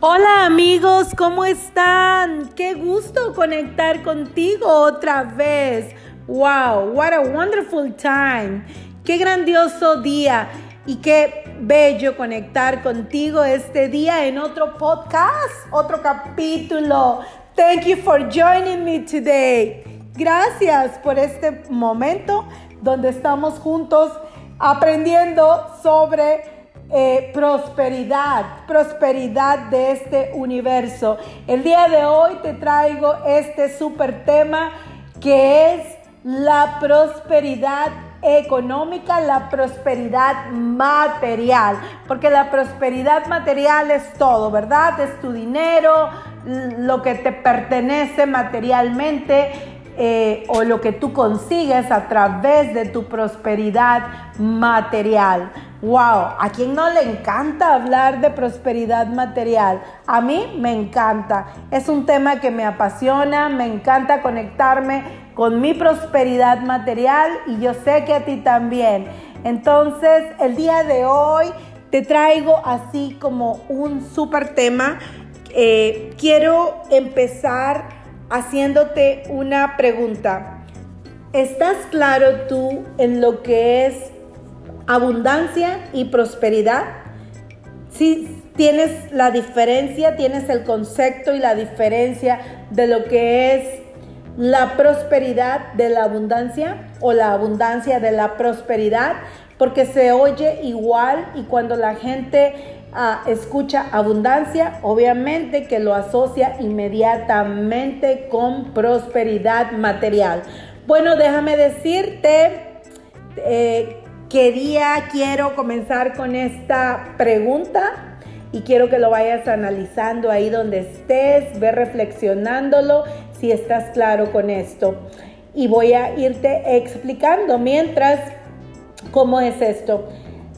Hola amigos, ¿cómo están? Qué gusto conectar contigo otra vez. Wow, what a wonderful time. Qué grandioso día y qué bello conectar contigo este día en otro podcast, otro capítulo. Thank you for joining me today. Gracias por este momento donde estamos juntos aprendiendo sobre eh, prosperidad, prosperidad de este universo. El día de hoy te traigo este super tema que es la prosperidad económica, la prosperidad material, porque la prosperidad material es todo, ¿verdad? Es tu dinero, lo que te pertenece materialmente, eh, o lo que tú consigues a través de tu prosperidad material. Wow, ¿a quien no le encanta hablar de prosperidad material? A mí me encanta. Es un tema que me apasiona, me encanta conectarme con mi prosperidad material y yo sé que a ti también. Entonces, el día de hoy te traigo así como un súper tema. Eh, quiero empezar haciéndote una pregunta. ¿Estás claro tú en lo que es abundancia y prosperidad? Si tienes la diferencia, tienes el concepto y la diferencia de lo que es la prosperidad de la abundancia o la abundancia de la prosperidad, porque se oye igual y cuando la gente escucha abundancia, obviamente que lo asocia inmediatamente con prosperidad material. Bueno, déjame decirte, eh, quería, quiero comenzar con esta pregunta y quiero que lo vayas analizando ahí donde estés, ve reflexionándolo si estás claro con esto. Y voy a irte explicando mientras cómo es esto.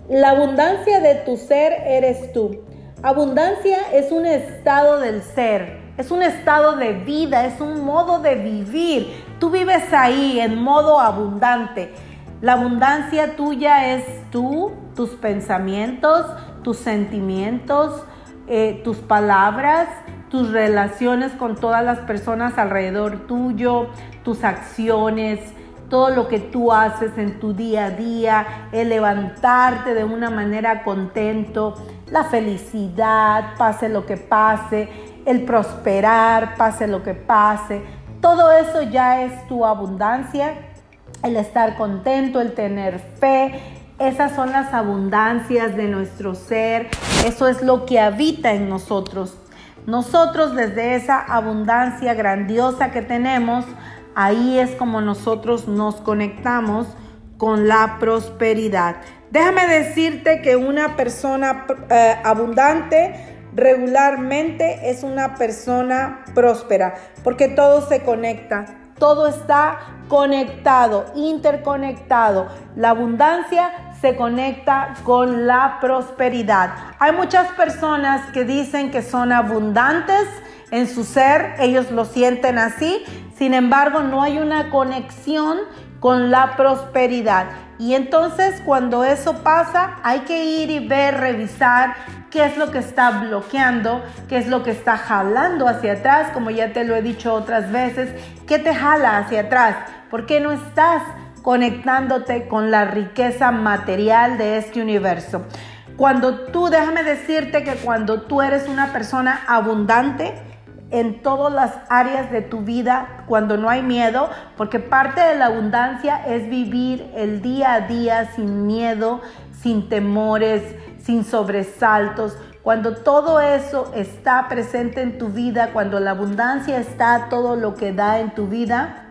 La abundancia de tu ser eres tú. Abundancia es un estado del ser, es un estado de vida, es un modo de vivir. Tú vives ahí en modo abundante. La abundancia tuya es tú, tus pensamientos, tus sentimientos, eh, tus palabras, tus relaciones con todas las personas alrededor tuyo, tus acciones, todo lo que tú haces en tu día a día, el levantarte de una manera contento, la felicidad, pase lo que pase, el prosperar, pase lo que pase, todo eso ya es tu abundancia, el estar contento, el tener fe, esas son las abundancias de nuestro ser, eso es lo que habita en nosotros. Nosotros desde esa abundancia grandiosa que tenemos, Ahí es como nosotros nos conectamos con la prosperidad. Déjame decirte que una persona eh, abundante regularmente es una persona próspera, porque todo se conecta, todo está conectado, interconectado. La abundancia se conecta con la prosperidad. Hay muchas personas que dicen que son abundantes en su ser, ellos lo sienten así, sin embargo, no hay una conexión con la prosperidad. Y entonces cuando eso pasa, hay que ir y ver, revisar qué es lo que está bloqueando, qué es lo que está jalando hacia atrás, como ya te lo he dicho otras veces, qué te jala hacia atrás, por qué no estás conectándote con la riqueza material de este universo. Cuando tú, déjame decirte que cuando tú eres una persona abundante, en todas las áreas de tu vida cuando no hay miedo, porque parte de la abundancia es vivir el día a día sin miedo, sin temores, sin sobresaltos. Cuando todo eso está presente en tu vida, cuando la abundancia está todo lo que da en tu vida,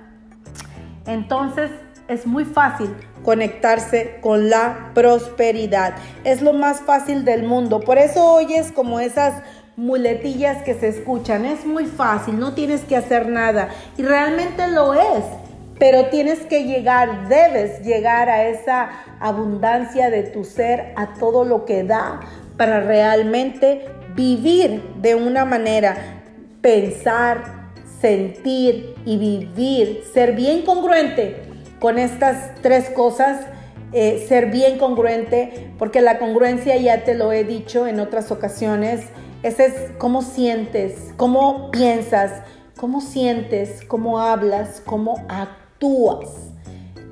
entonces es muy fácil conectarse con la prosperidad. Es lo más fácil del mundo. Por eso oyes como esas muletillas que se escuchan. Es muy fácil, no tienes que hacer nada. Y realmente lo es. Pero tienes que llegar, debes llegar a esa abundancia de tu ser, a todo lo que da, para realmente vivir de una manera, pensar, sentir y vivir, ser bien congruente con estas tres cosas. Eh, ser bien congruente, porque la congruencia ya te lo he dicho en otras ocasiones, Ese es cómo sientes, cómo piensas, cómo sientes, cómo hablas, cómo actúas.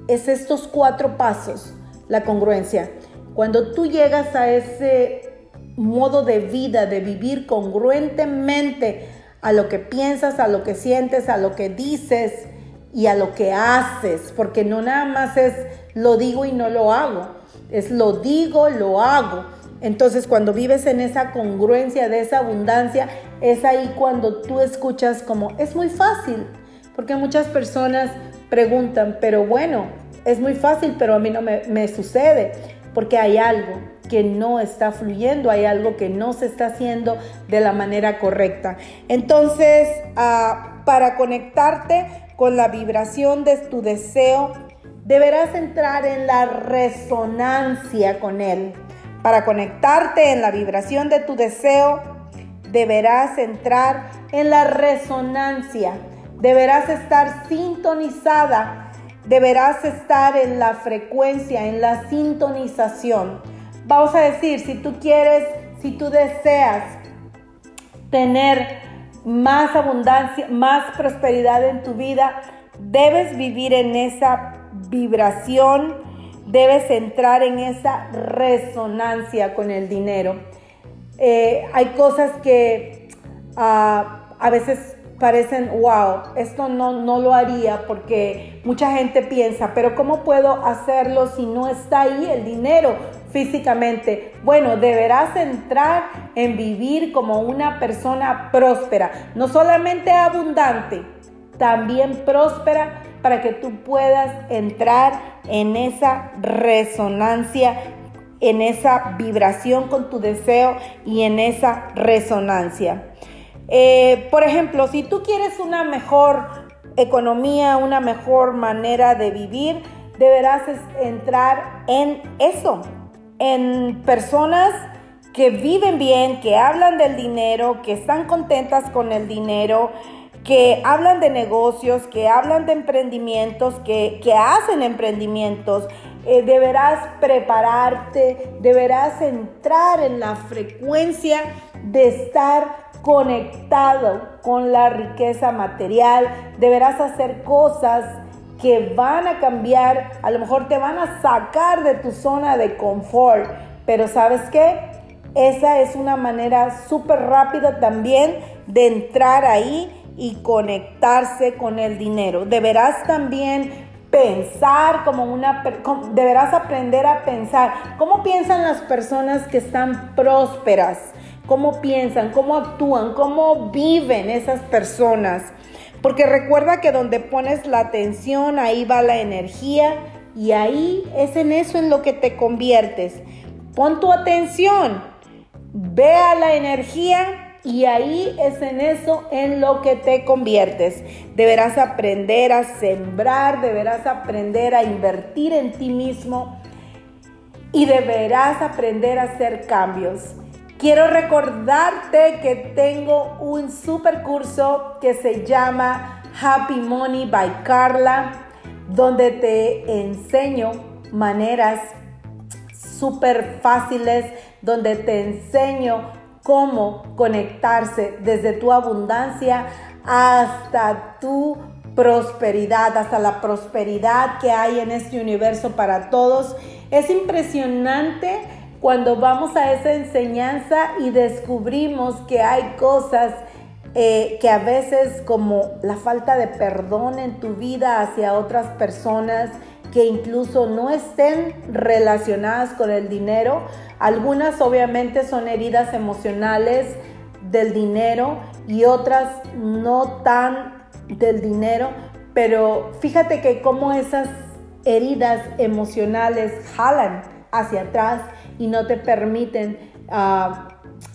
Es estos cuatro pasos, la congruencia. Cuando tú llegas a ese modo de vida, de vivir congruentemente a lo que piensas, a lo que sientes, a lo que dices y a lo que haces, porque no nada más es lo digo y no lo hago, es lo digo, lo hago. Entonces cuando vives en esa congruencia de esa abundancia, es ahí cuando tú escuchas como, es muy fácil, porque muchas personas preguntan, pero bueno, es muy fácil, pero a mí no me, sucede, porque hay algo que no está fluyendo, hay algo que no se está haciendo de la manera correcta. Entonces, ah, para conectarte con la vibración de tu deseo, deberás entrar en la resonancia con él. Para conectarte en la vibración de tu deseo, deberás entrar en la resonancia. Deberás estar sintonizada. Deberás estar en la frecuencia, en la sintonización. Vamos a decir, si tú quieres, si tú deseas tener más abundancia, más prosperidad en tu vida, debes vivir en esa vibración debes entrar en esa resonancia con el dinero. Eh, hay cosas que ah, a veces parecen, wow, esto no, no lo haría porque mucha gente piensa, pero ¿cómo puedo hacerlo si no está ahí el dinero físicamente? Bueno, deberás entrar en vivir como una persona próspera, no solamente abundante, también próspera para que tú puedas entrar en esa resonancia, en esa vibración con tu deseo y en esa resonancia. Eh, por ejemplo, si tú quieres una mejor economía, una mejor manera de vivir, deberás entrar en eso, en personas que viven bien, que hablan del dinero, que están contentas con el dinero, que hablan de negocios, que hablan de emprendimientos, que, hacen emprendimientos. Eh, deberás prepararte, deberás entrar en la frecuencia de estar conectado con la riqueza material, deberás hacer cosas que van a cambiar, a lo mejor te van a sacar de tu zona de confort, pero ¿sabes qué? Esa es una manera súper rápida también de entrar ahí y conectarse con el dinero. Deberás también pensar como una, deberás aprender a pensar. ¿Cómo piensan las personas que están prósperas? ¿Cómo piensan? ¿Cómo actúan? ¿Cómo viven esas personas? Porque recuerda que donde pones la atención, ahí va la energía y ahí es en eso en lo que te conviertes. Pon tu atención, vea la energía y ahí es en eso en lo que te conviertes. Deberás aprender a sembrar, deberás aprender a invertir en ti mismo y deberás aprender a hacer cambios. Quiero recordarte que tengo un super curso que se llama Happy Money by Carla, donde te enseño maneras súper fáciles, donde te enseño cómo conectarse desde tu abundancia hasta tu prosperidad, hasta la prosperidad que hay en este universo para todos. Es impresionante cuando vamos a esa enseñanza y descubrimos que hay cosas eh, que a veces como la falta de perdón en tu vida hacia otras personas, que incluso no estén relacionadas con el dinero. Algunas obviamente son heridas emocionales del dinero y otras no tan del dinero, pero fíjate que como esas heridas emocionales jalan hacia atrás y no te permiten ah,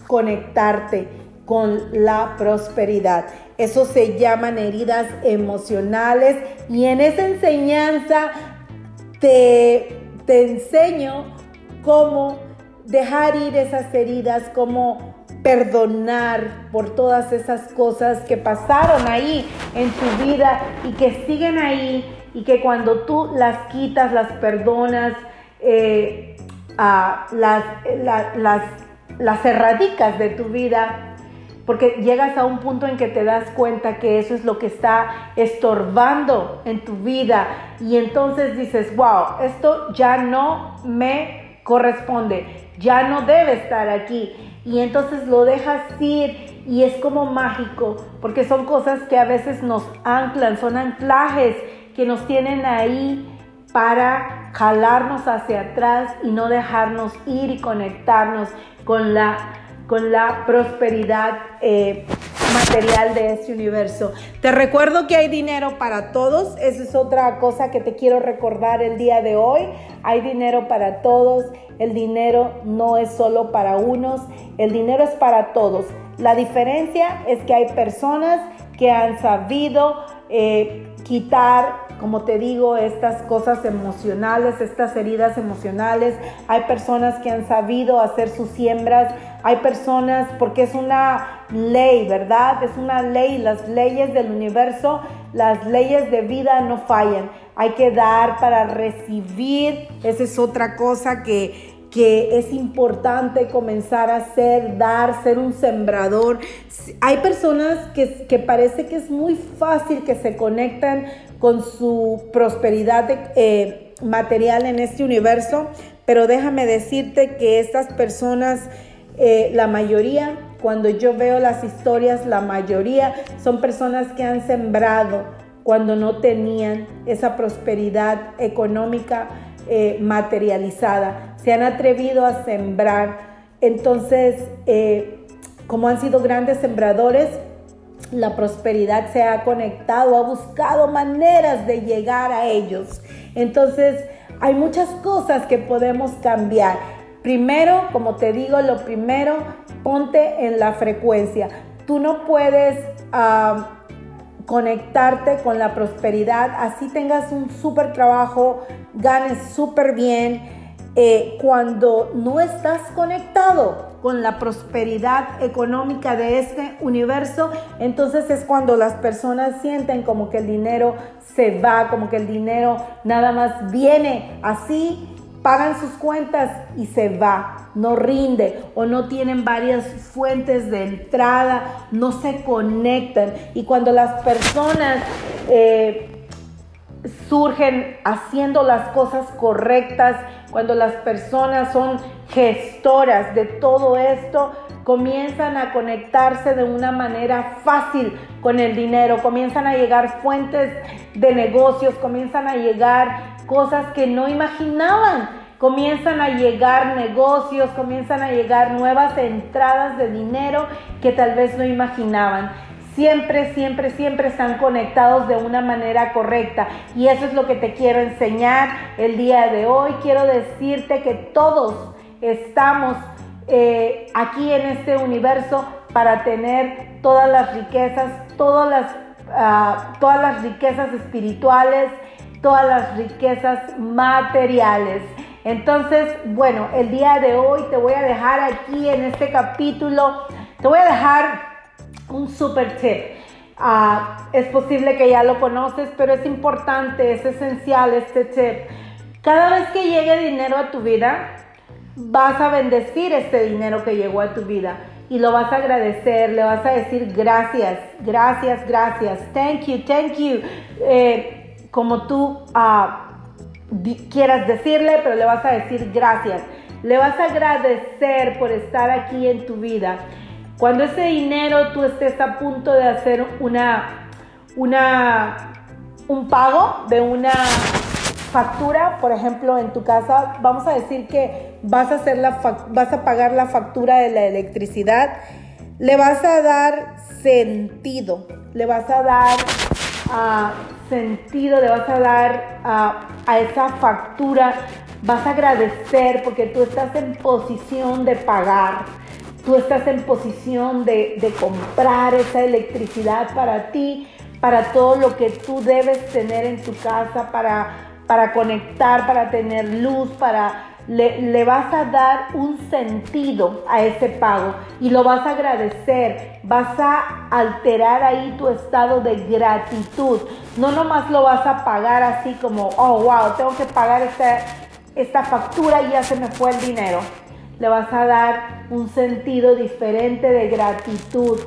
conectarte con la prosperidad. Eso se llaman heridas emocionales y en esa enseñanza te, enseño cómo dejar ir esas heridas, cómo perdonar por todas esas cosas que pasaron ahí en tu vida y que siguen ahí y que cuando tú las quitas, las perdonas, eh, las, las las erradicas de tu vida porque llegas a un punto en que te das cuenta que eso es lo que está estorbando en tu vida y entonces dices, wow, esto ya no me corresponde, ya no debe estar aquí. Y entonces lo dejas ir y es como mágico, porque son cosas que a veces nos anclan, son anclajes que nos tienen ahí para jalarnos hacia atrás y no dejarnos ir y conectarnos con la con la prosperidad eh, material de este universo. Te recuerdo que hay dinero para todos, esa es otra cosa que te quiero recordar el día de hoy. Hay dinero para todos, el dinero no es solo para unos, el dinero es para todos. La diferencia es que hay personas que han sabido eh, quitar como te digo, estas cosas emocionales, estas heridas emocionales. Hay personas que han sabido hacer sus siembras, hay personas, porque es una ley, ¿verdad? Es una ley, las leyes del universo, las leyes de vida no fallan. Hay que dar para recibir, esa es otra cosa que, que es importante comenzar a hacer, dar, ser un sembrador. Hay personas que, que, parece que es muy fácil que se conectan con su prosperidad eh, material en este universo, pero déjame decirte que estas personas, eh, la mayoría, cuando yo veo las historias, la mayoría son personas que han sembrado cuando no tenían esa prosperidad económica eh, materializada, se han atrevido a sembrar. Entonces, como han sido grandes sembradores, la prosperidad se ha conectado, ha buscado maneras de llegar a ellos. Entonces, hay muchas cosas que podemos cambiar. Primero, como te digo, lo primero, ponte en la frecuencia. Tú no puedes conectarte con la prosperidad, así tengas un súper trabajo, ganes súper bien eh, cuando no estás conectado con la prosperidad económica de este universo, entonces es cuando las personas sienten como que el dinero se va, como que el dinero nada más viene así, pagan sus cuentas y se va, no rinde o no tienen varias fuentes de entrada, no se conectan. Y cuando las personas... Eh, surgen haciendo las cosas correctas, cuando las personas son gestoras de todo esto, comienzan a conectarse de una manera fácil con el dinero, comienzan a llegar fuentes de negocios, comienzan a llegar cosas que no imaginaban, comienzan a llegar negocios, comienzan a llegar nuevas entradas de dinero que tal vez no imaginaban siempre, siempre, siempre están conectados de una manera correcta. Y eso es lo que te quiero enseñar el día de hoy. Quiero decirte que todos estamos eh, aquí en este universo para tener todas las riquezas, todas las, ah, todas las riquezas espirituales, todas las riquezas materiales. Entonces, bueno, el día de hoy te voy a dejar aquí en este capítulo, te voy a dejar un super tip. Ah, es posible que ya lo conoces, pero es importante, es esencial este tip. Cada vez que llegue dinero a tu vida, vas a bendecir este dinero que llegó a tu vida y lo vas a agradecer, le vas a decir gracias, gracias, gracias, thank you, thank you, eh, como tú ah, quieras decirle, pero le vas a decir gracias. Le vas a agradecer por estar aquí en tu vida. Cuando ese dinero tú estés a punto de hacer una, una, un pago de una factura, por ejemplo, en tu casa, vamos a decir que vas a, hacer la, vas a pagar la factura de la electricidad, le vas a dar sentido, le vas a dar uh, sentido, le vas a dar uh, a esa factura, vas a agradecer porque tú estás en posición de pagar Tú estás en posición de, comprar esa electricidad para ti, para todo lo que tú debes tener en tu casa, para, para conectar, para tener luz, para... Le, vas a dar un sentido a ese pago y lo vas a agradecer, vas a alterar ahí tu estado de gratitud. No nomás lo vas a pagar así como, oh, wow, tengo que pagar esta, esta factura y ya se me fue el dinero le vas a dar un sentido diferente de gratitud.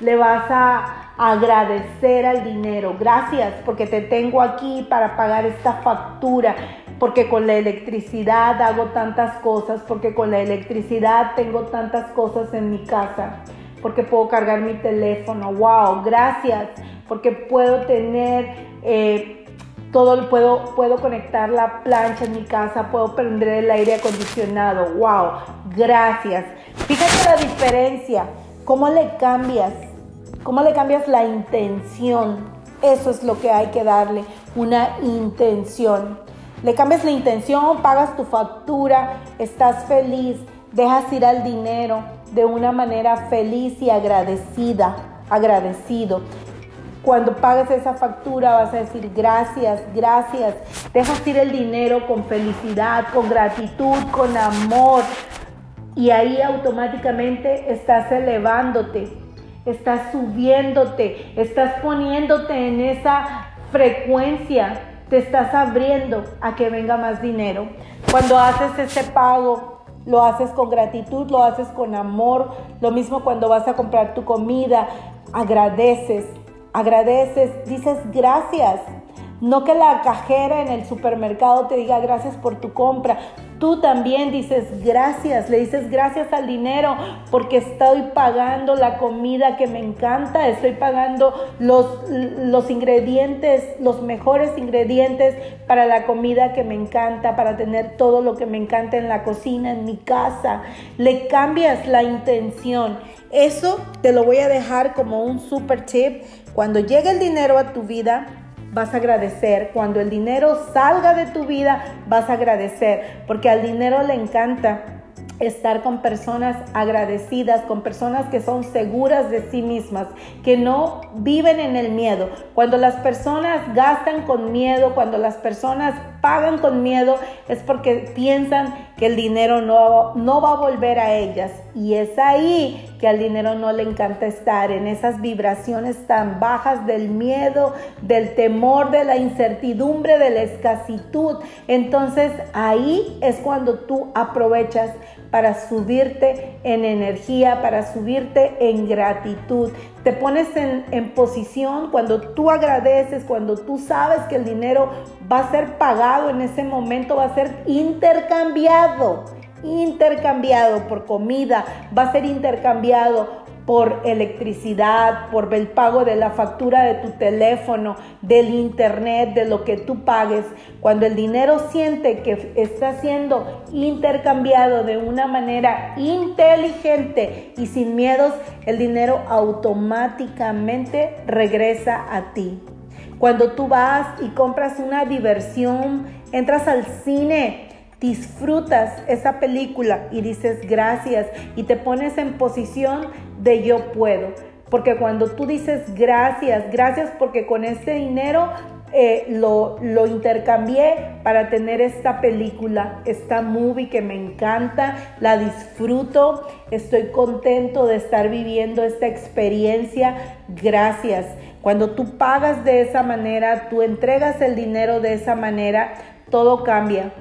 Le vas a agradecer al dinero. Gracias porque te tengo aquí para pagar esta factura. Porque con la electricidad hago tantas cosas. Porque con la electricidad tengo tantas cosas en mi casa. Porque puedo cargar mi teléfono. Wow, gracias. Porque puedo tener eh, todo puedo, puedo conectar la plancha en mi casa, puedo prender el aire acondicionado. ¡Wow! Gracias. Fíjate la diferencia. ¿Cómo le cambias? ¿Cómo le cambias la intención? Eso es lo que hay que darle, una intención. Le cambias la intención, pagas tu factura, estás feliz, dejas ir al dinero de una manera feliz y agradecida, agradecido. Cuando pagues esa factura vas a decir gracias, gracias. Dejas ir el dinero con felicidad, con gratitud, con amor. Y ahí automáticamente estás elevándote, estás subiéndote, estás poniéndote en esa frecuencia, te estás abriendo a que venga más dinero. Cuando haces ese pago, lo haces con gratitud, lo haces con amor. Lo mismo cuando vas a comprar tu comida, agradeces, agradeces, dices gracias. No que la cajera en el supermercado te diga gracias por tu compra. Tú también dices gracias, le dices gracias al dinero porque estoy pagando la comida que me encanta, estoy pagando los, los ingredientes, los mejores ingredientes para la comida que me encanta, para tener todo lo que me encanta en la cocina, en mi casa. Le cambias la intención. Eso te lo voy a dejar como un super tip cuando llegue el dinero a tu vida, vas a agradecer. Cuando el dinero salga de tu vida, vas a agradecer. Porque al dinero le encanta estar con personas agradecidas, con personas que son seguras de sí mismas, que no viven en el miedo. Cuando las personas gastan con miedo, cuando las personas pagan con miedo, es porque piensan que el dinero no, no va a volver a ellas. Y es ahí que al dinero no le encanta estar, en esas vibraciones tan bajas del miedo, del temor, de la incertidumbre, de la escasitud. Entonces ahí es cuando tú aprovechas para subirte en energía, para subirte en gratitud. Te pones en, en, posición cuando tú agradeces, cuando tú sabes que el dinero va a ser pagado en ese momento, va a ser intercambiado, intercambiado por comida, va a ser intercambiado por electricidad, por el pago de la factura de tu teléfono, del internet, de lo que tú pagues. Cuando el dinero siente que está siendo intercambiado de una manera inteligente y sin miedos, el dinero automáticamente regresa a ti. Cuando tú vas y compras una diversión, entras al cine, disfrutas esa película y dices gracias y te pones en posición de yo puedo. Porque cuando tú dices gracias, gracias porque con este dinero eh, lo, lo, intercambié para tener esta película, esta movie que me encanta, la disfruto, estoy contento de estar viviendo esta experiencia, gracias. Cuando tú pagas de esa manera, tú entregas el dinero de esa manera, todo cambia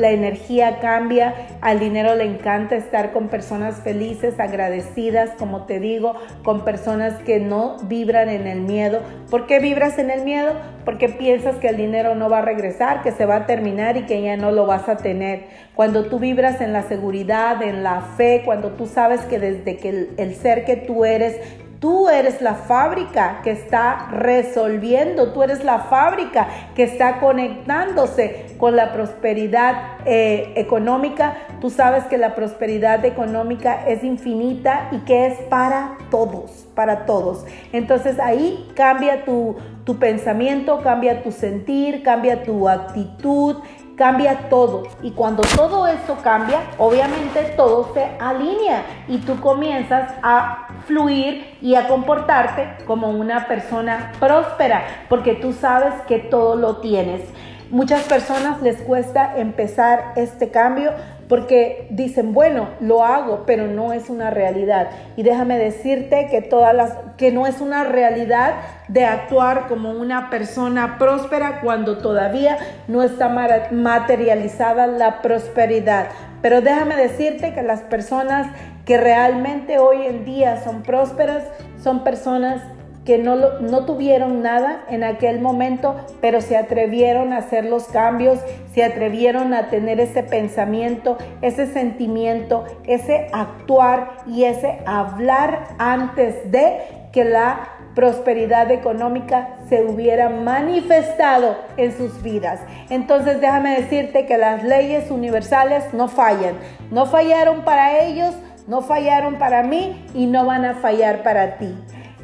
la energía cambia, al dinero le encanta estar con personas felices, agradecidas, como te digo, con personas que no vibran en el miedo. ¿Por qué vibras en el miedo? Porque piensas que el dinero no va a regresar, que se va a terminar y que ya no lo vas a tener. Cuando tú vibras en la seguridad, en la fe, cuando tú sabes que desde que el, el ser que tú eres Tú eres la fábrica que está resolviendo, tú eres la fábrica que está conectándose con la prosperidad eh, económica. Tú sabes que la prosperidad económica es infinita y que es para todos, para todos. Entonces ahí cambia tu, tu pensamiento, cambia tu sentir, cambia tu actitud, cambia todo. Y cuando todo eso cambia, obviamente todo se alinea y tú comienzas a fluir y a comportarte como una persona próspera, porque tú sabes que todo lo tienes. Muchas personas les cuesta empezar este cambio porque dicen, bueno, lo hago, pero no es una realidad. Y déjame decirte que todas las que no es una realidad de actuar como una persona próspera cuando todavía no está materializada la prosperidad. Pero déjame decirte que las personas que realmente hoy en día son prósperas son personas que no, no tuvieron nada en aquel momento, pero se atrevieron a hacer los cambios, se atrevieron a tener ese pensamiento, ese sentimiento, ese actuar y ese hablar antes de que la prosperidad económica se hubiera manifestado en sus vidas. Entonces déjame decirte que las leyes universales no fallan, no fallaron para ellos, no fallaron para mí y no van a fallar para ti.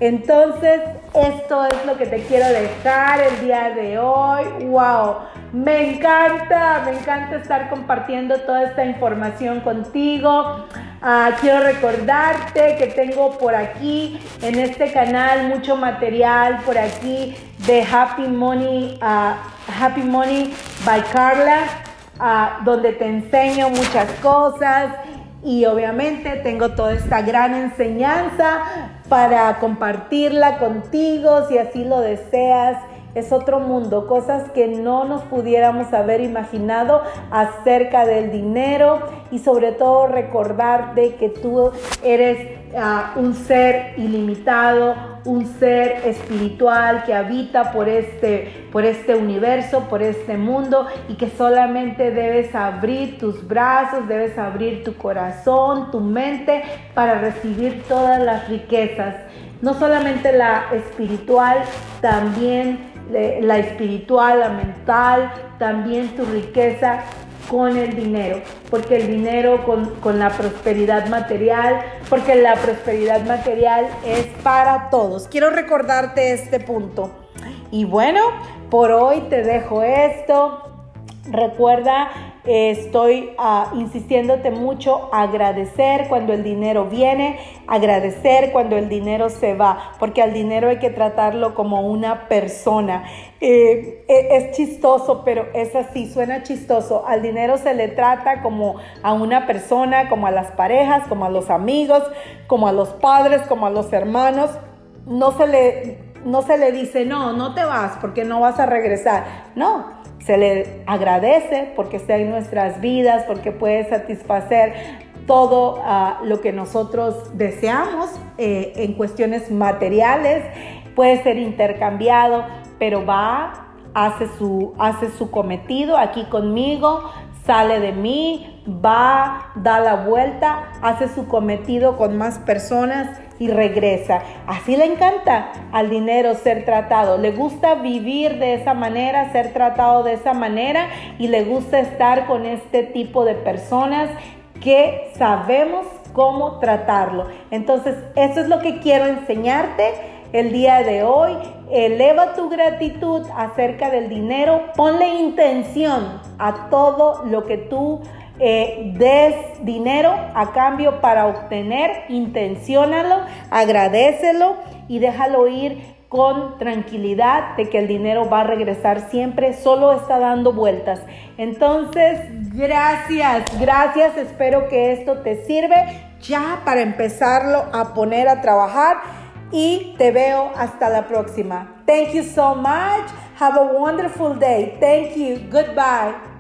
Entonces, esto es lo que te quiero dejar el día de hoy. ¡Wow! Me encanta, me encanta estar compartiendo toda esta información contigo. Ah, quiero recordarte que tengo por aquí en este canal mucho material por aquí de Happy Money, ah, Happy Money by Carla, ah, donde te enseño muchas cosas y obviamente tengo toda esta gran enseñanza para compartirla contigo si así lo deseas. Es otro mundo, cosas que no nos pudiéramos haber imaginado acerca del dinero y sobre todo recordarte que tú eres un ser ilimitado, un ser espiritual que habita por este, por este universo, por este mundo y que solamente debes abrir tus brazos, debes abrir tu corazón, tu mente para recibir todas las riquezas. No solamente la espiritual, también la espiritual, la mental, también tu riqueza con el dinero, porque el dinero con, la prosperidad material, porque la prosperidad material es para todos. Quiero recordarte este punto. Y bueno, por hoy te dejo esto. Recuerda estoy uh, insistiéndote mucho agradecer cuando el dinero viene, agradecer cuando el dinero se va, porque al dinero hay que tratarlo como una persona. Eh, e, es chistoso, pero es así, suena chistoso. Al dinero se le trata como a una persona, como a las parejas, como a los amigos, como a los padres, como a los hermanos. No se le, no se le dice, no, no te vas porque no vas a regresar. No, se le agradece porque está en nuestras vidas, porque puede satisfacer todo ah, lo que nosotros deseamos eh, en cuestiones materiales, puede ser intercambiado, pero va, hace su, hace su cometido aquí conmigo, sale de mí, va, da la vuelta, hace su cometido con más personas y regresa. Así le encanta al dinero ser tratado. Le gusta vivir de esa manera, ser tratado de esa manera y le gusta estar con este tipo de personas que sabemos cómo tratarlo. Entonces, eso es lo que quiero enseñarte el día de hoy. Eleva tu gratitud acerca del dinero. Ponle intención a todo lo que tú eh, des dinero a cambio para obtener, intenciónalo, agradecelo y déjalo ir con tranquilidad de que el dinero va a regresar siempre, solo está dando vueltas. Entonces, gracias, gracias, espero que esto te sirve ya para empezarlo a poner a trabajar y te veo hasta la próxima. Thank you so much. Have a wonderful day. Thank you. Goodbye.